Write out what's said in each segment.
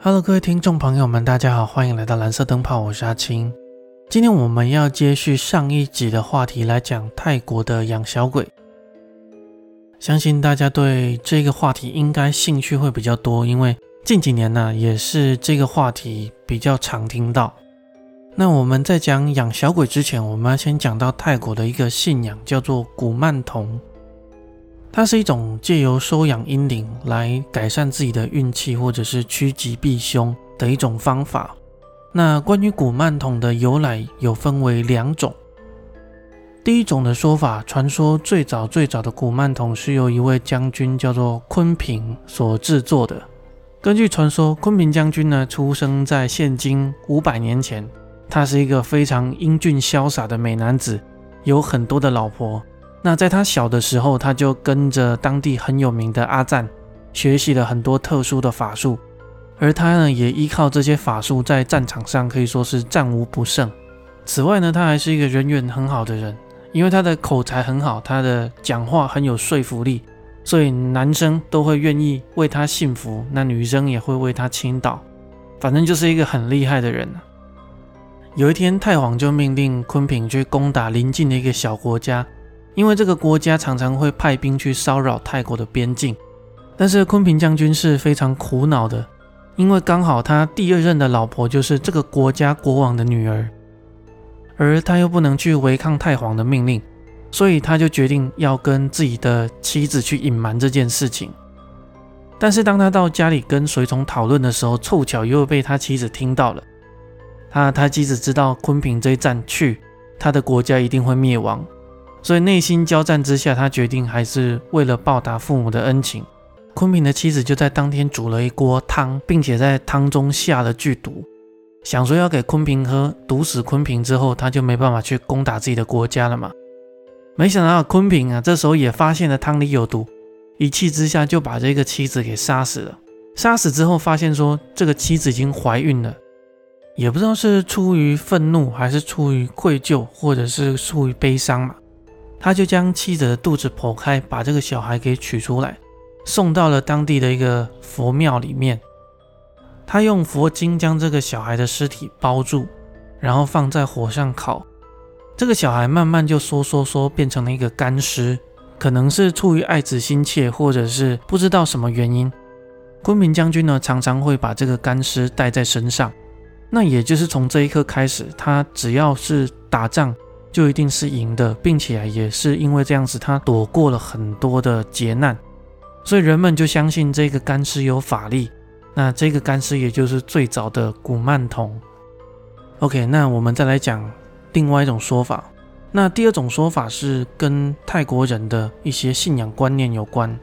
Hello，各位听众朋友们，大家好，欢迎来到蓝色灯泡，我是阿青。今天我们要接续上一集的话题来讲泰国的养小鬼。相信大家对这个话题应该兴趣会比较多，因为近几年呢也是这个话题比较常听到。那我们在讲养小鬼之前，我们要先讲到泰国的一个信仰，叫做古曼童。它是一种借由收养阴灵来改善自己的运气，或者是趋吉避凶的一种方法。那关于古曼童的由来，有分为两种。第一种的说法，传说最早最早的古曼童是由一位将军叫做昆平所制作的。根据传说，昆平将军呢出生在现今五百年前，他是一个非常英俊潇洒的美男子，有很多的老婆。那在他小的时候，他就跟着当地很有名的阿赞学习了很多特殊的法术，而他呢，也依靠这些法术在战场上可以说是战无不胜。此外呢，他还是一个人缘很好的人，因为他的口才很好，他的讲话很有说服力，所以男生都会愿意为他信服，那女生也会为他倾倒，反正就是一个很厉害的人。有一天，太皇就命令昆平去攻打邻近的一个小国家。因为这个国家常常会派兵去骚扰泰国的边境，但是昆平将军是非常苦恼的，因为刚好他第二任的老婆就是这个国家国王的女儿，而他又不能去违抗太皇的命令，所以他就决定要跟自己的妻子去隐瞒这件事情。但是当他到家里跟随从讨论的时候，凑巧又被他妻子听到了。他他妻子知道昆平这一战去，他的国家一定会灭亡。所以内心交战之下，他决定还是为了报答父母的恩情。昆平的妻子就在当天煮了一锅汤，并且在汤中下了剧毒，想说要给昆平喝，毒死昆平之后，他就没办法去攻打自己的国家了嘛。没想到昆平啊，这时候也发现了汤里有毒，一气之下就把这个妻子给杀死了。杀死之后，发现说这个妻子已经怀孕了，也不知道是出于愤怒，还是出于愧疚，或者是出于悲伤嘛。他就将妻子的肚子剖开，把这个小孩给取出来，送到了当地的一个佛庙里面。他用佛经将这个小孩的尸体包住，然后放在火上烤。这个小孩慢慢就缩缩缩变成了一个干尸，可能是出于爱子心切，或者是不知道什么原因。昆明将军呢，常常会把这个干尸带在身上。那也就是从这一刻开始，他只要是打仗。就一定是赢的，并且也是因为这样子，他躲过了很多的劫难，所以人们就相信这个干尸有法力。那这个干尸也就是最早的古曼童。OK，那我们再来讲另外一种说法。那第二种说法是跟泰国人的一些信仰观念有关。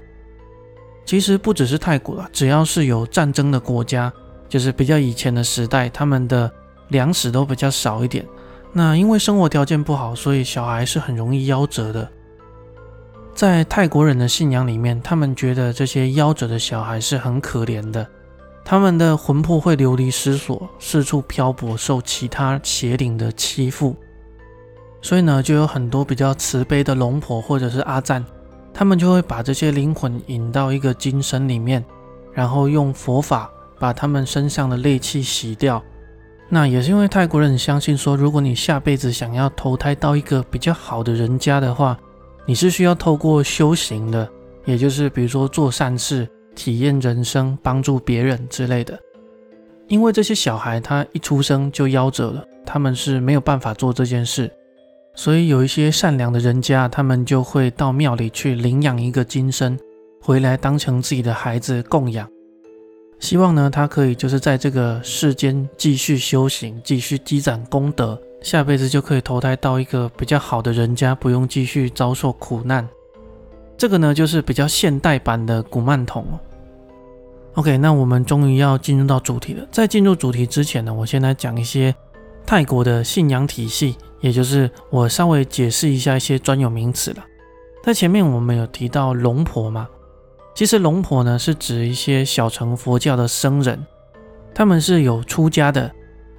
其实不只是泰国了，只要是有战争的国家，就是比较以前的时代，他们的粮食都比较少一点。那因为生活条件不好，所以小孩是很容易夭折的。在泰国人的信仰里面，他们觉得这些夭折的小孩是很可怜的，他们的魂魄会流离失所，四处漂泊，受其他邪灵的欺负。所以呢，就有很多比较慈悲的龙婆或者是阿赞，他们就会把这些灵魂引到一个金身里面，然后用佛法把他们身上的戾气洗掉。那也是因为泰国人相信说，如果你下辈子想要投胎到一个比较好的人家的话，你是需要透过修行的，也就是比如说做善事、体验人生、帮助别人之类的。因为这些小孩他一出生就夭折了，他们是没有办法做这件事，所以有一些善良的人家，他们就会到庙里去领养一个金身，回来当成自己的孩子供养。希望呢，他可以就是在这个世间继续修行，继续积攒功德，下辈子就可以投胎到一个比较好的人家，不用继续遭受苦难。这个呢，就是比较现代版的古曼童。OK，那我们终于要进入到主题了。在进入主题之前呢，我先来讲一些泰国的信仰体系，也就是我稍微解释一下一些专有名词了。在前面我们有提到龙婆嘛。其实龙婆呢，是指一些小乘佛教的僧人，他们是有出家的。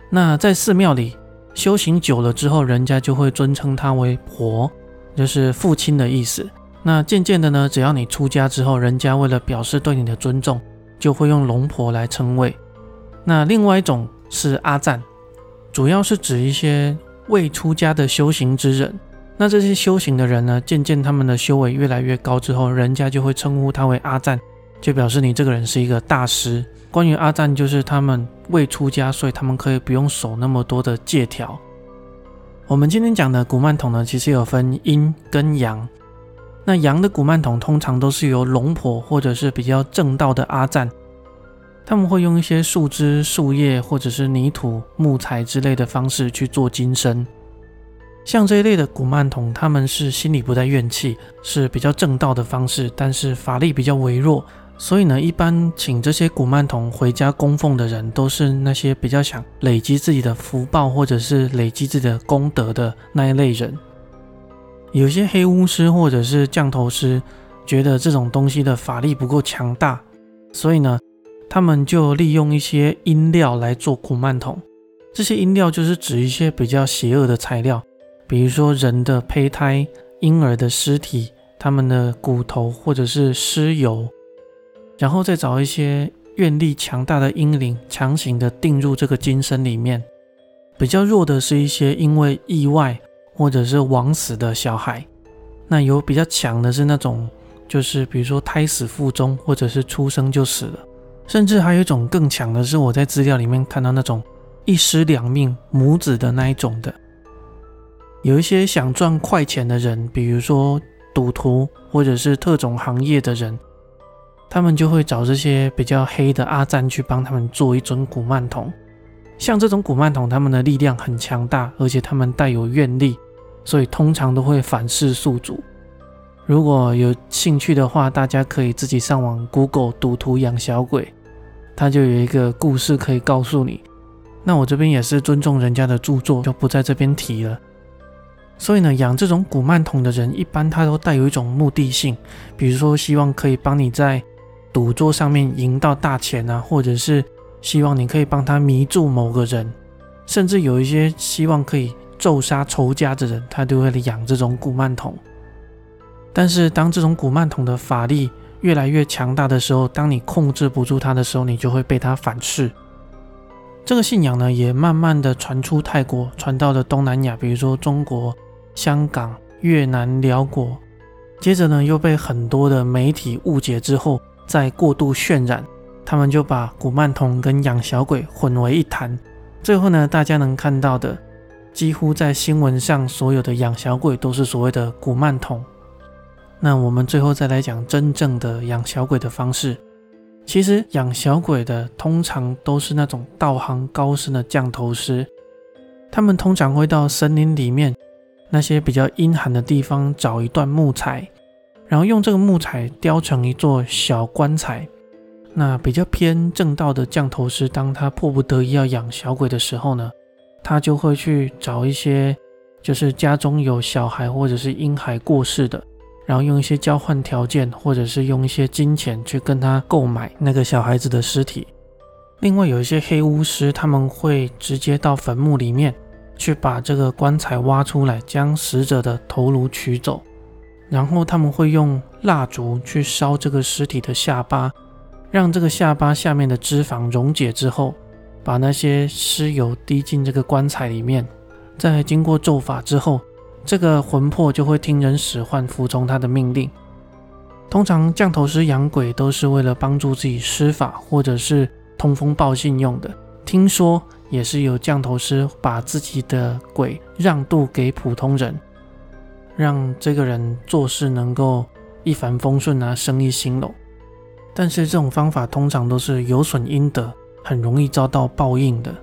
那在寺庙里修行久了之后，人家就会尊称他为婆，就是父亲的意思。那渐渐的呢，只要你出家之后，人家为了表示对你的尊重，就会用龙婆来称谓。那另外一种是阿赞，主要是指一些未出家的修行之人。那这些修行的人呢，渐渐他们的修为越来越高之后，人家就会称呼他为阿赞，就表示你这个人是一个大师。关于阿赞，就是他们未出家，所以他们可以不用守那么多的戒条。我们今天讲的古曼童呢，其实有分阴跟阳。那阳的古曼童通常都是由龙婆或者是比较正道的阿赞，他们会用一些树枝、树叶或者是泥土、木材之类的方式去做金身。像这一类的古曼童，他们是心里不带怨气，是比较正道的方式，但是法力比较微弱，所以呢，一般请这些古曼童回家供奉的人，都是那些比较想累积自己的福报或者是累积自己的功德的那一类人。有些黑巫师或者是降头师觉得这种东西的法力不够强大，所以呢，他们就利用一些阴料来做古曼童。这些阴料就是指一些比较邪恶的材料。比如说人的胚胎、婴儿的尸体、他们的骨头或者是尸油，然后再找一些愿力强大的阴灵，强行的定入这个金身里面。比较弱的是一些因为意外或者是枉死的小孩。那有比较强的是那种，就是比如说胎死腹中，或者是出生就死了。甚至还有一种更强的是，我在资料里面看到那种一尸两命母子的那一种的。有一些想赚快钱的人，比如说赌徒或者是特种行业的人，他们就会找这些比较黑的阿赞去帮他们做一尊古曼童。像这种古曼童，他们的力量很强大，而且他们带有愿力，所以通常都会反噬宿主。如果有兴趣的话，大家可以自己上网 Google“ 赌徒养小鬼”，他就有一个故事可以告诉你。那我这边也是尊重人家的著作，就不在这边提了。所以呢，养这种古曼童的人，一般他都带有一种目的性，比如说希望可以帮你在赌桌上面赢到大钱啊，或者是希望你可以帮他迷住某个人，甚至有一些希望可以咒杀仇家的人，他都会养这种古曼童。但是当这种古曼童的法力越来越强大的时候，当你控制不住他的时候，你就会被他反噬。这个信仰呢，也慢慢的传出泰国，传到了东南亚，比如说中国。香港、越南、辽国，接着呢又被很多的媒体误解之后，再过度渲染，他们就把古曼童跟养小鬼混为一谈。最后呢，大家能看到的，几乎在新闻上所有的养小鬼都是所谓的古曼童。那我们最后再来讲真正的养小鬼的方式。其实养小鬼的通常都是那种道行高深的降头师，他们通常会到森林里面。那些比较阴寒的地方，找一段木材，然后用这个木材雕成一座小棺材。那比较偏正道的降头师，当他迫不得已要养小鬼的时候呢，他就会去找一些就是家中有小孩或者是婴孩过世的，然后用一些交换条件，或者是用一些金钱去跟他购买那个小孩子的尸体。另外有一些黑巫师，他们会直接到坟墓里面。去把这个棺材挖出来，将死者的头颅取走，然后他们会用蜡烛去烧这个尸体的下巴，让这个下巴下面的脂肪溶解之后，把那些尸油滴进这个棺材里面，在经过咒法之后，这个魂魄就会听人使唤，服从他的命令。通常降头师养鬼都是为了帮助自己施法，或者是通风报信用的。听说。也是有降头师把自己的鬼让渡给普通人，让这个人做事能够一帆风顺啊，生意兴隆。但是这种方法通常都是有损阴德，很容易遭到报应的。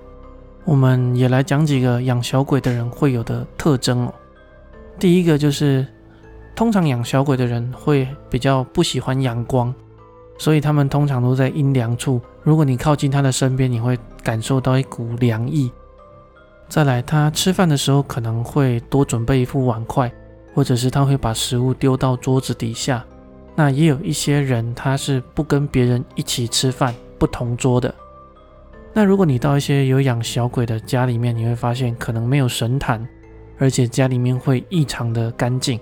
我们也来讲几个养小鬼的人会有的特征哦。第一个就是，通常养小鬼的人会比较不喜欢阳光。所以他们通常都在阴凉处。如果你靠近他的身边，你会感受到一股凉意。再来，他吃饭的时候可能会多准备一副碗筷，或者是他会把食物丢到桌子底下。那也有一些人他是不跟别人一起吃饭，不同桌的。那如果你到一些有养小鬼的家里面，你会发现可能没有神坛，而且家里面会异常的干净。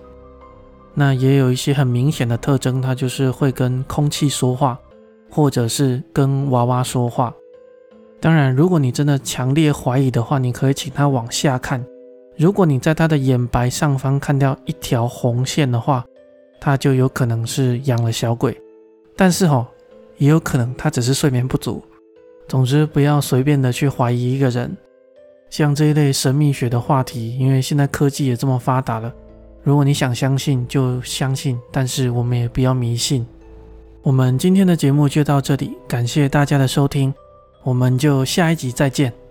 那也有一些很明显的特征，它就是会跟空气说话，或者是跟娃娃说话。当然，如果你真的强烈怀疑的话，你可以请他往下看。如果你在他的眼白上方看到一条红线的话，他就有可能是养了小鬼。但是哈，也有可能他只是睡眠不足。总之，不要随便的去怀疑一个人。像这一类神秘学的话题，因为现在科技也这么发达了，如果你想相信就相信，但是我们也不要迷信。我们今天的节目就到这里，感谢大家的收听。我们就下一集再见。